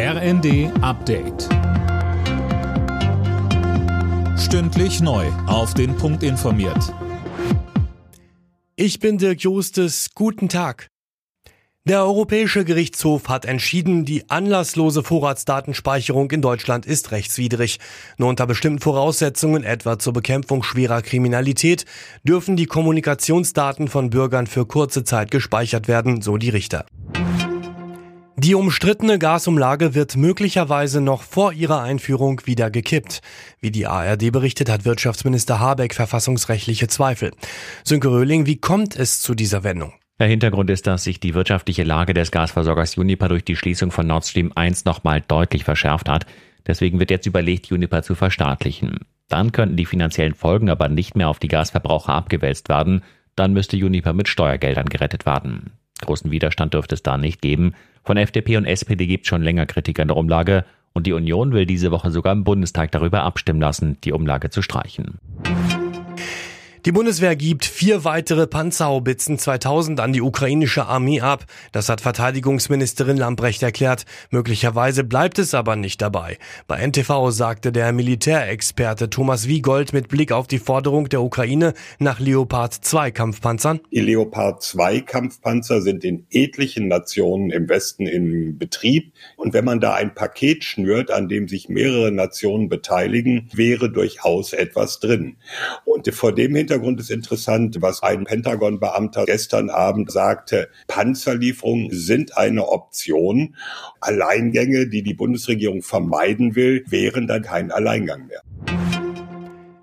RND Update. Stündlich neu. Auf den Punkt informiert. Ich bin Dirk Jostes. Guten Tag. Der Europäische Gerichtshof hat entschieden, die anlasslose Vorratsdatenspeicherung in Deutschland ist rechtswidrig. Nur unter bestimmten Voraussetzungen, etwa zur Bekämpfung schwerer Kriminalität, dürfen die Kommunikationsdaten von Bürgern für kurze Zeit gespeichert werden, so die Richter. Die umstrittene Gasumlage wird möglicherweise noch vor ihrer Einführung wieder gekippt. Wie die ARD berichtet, hat Wirtschaftsminister Habeck verfassungsrechtliche Zweifel. Sönke Röhling, wie kommt es zu dieser Wendung? Der Hintergrund ist, dass sich die wirtschaftliche Lage des Gasversorgers Uniper durch die Schließung von Nord Stream 1 nochmal deutlich verschärft hat. Deswegen wird jetzt überlegt, Uniper zu verstaatlichen. Dann könnten die finanziellen Folgen aber nicht mehr auf die Gasverbraucher abgewälzt werden. Dann müsste Uniper mit Steuergeldern gerettet werden. Großen Widerstand dürfte es da nicht geben. Von FDP und SPD gibt es schon länger Kritik an der Umlage und die Union will diese Woche sogar im Bundestag darüber abstimmen lassen, die Umlage zu streichen. Die Bundeswehr gibt vier weitere Panzerhaubitzen 2000 an die ukrainische Armee ab. Das hat Verteidigungsministerin Lambrecht erklärt. Möglicherweise bleibt es aber nicht dabei. Bei NTV sagte der Militärexperte Thomas Wiegold mit Blick auf die Forderung der Ukraine nach Leopard 2 Kampfpanzern. Die Leopard 2 Kampfpanzer sind in etlichen Nationen im Westen in Betrieb. Und wenn man da ein Paket schnürt, an dem sich mehrere Nationen beteiligen, wäre durchaus etwas drin. Und vor dem Hintergrund Hintergrund ist interessant, was ein Pentagon-Beamter gestern Abend sagte. Panzerlieferungen sind eine Option. Alleingänge, die die Bundesregierung vermeiden will, wären dann kein Alleingang mehr.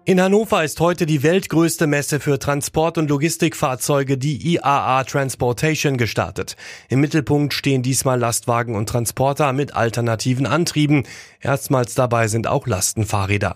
In Hannover ist heute die weltgrößte Messe für Transport- und Logistikfahrzeuge, die IAA Transportation, gestartet. Im Mittelpunkt stehen diesmal Lastwagen und Transporter mit alternativen Antrieben. Erstmals dabei sind auch Lastenfahrräder.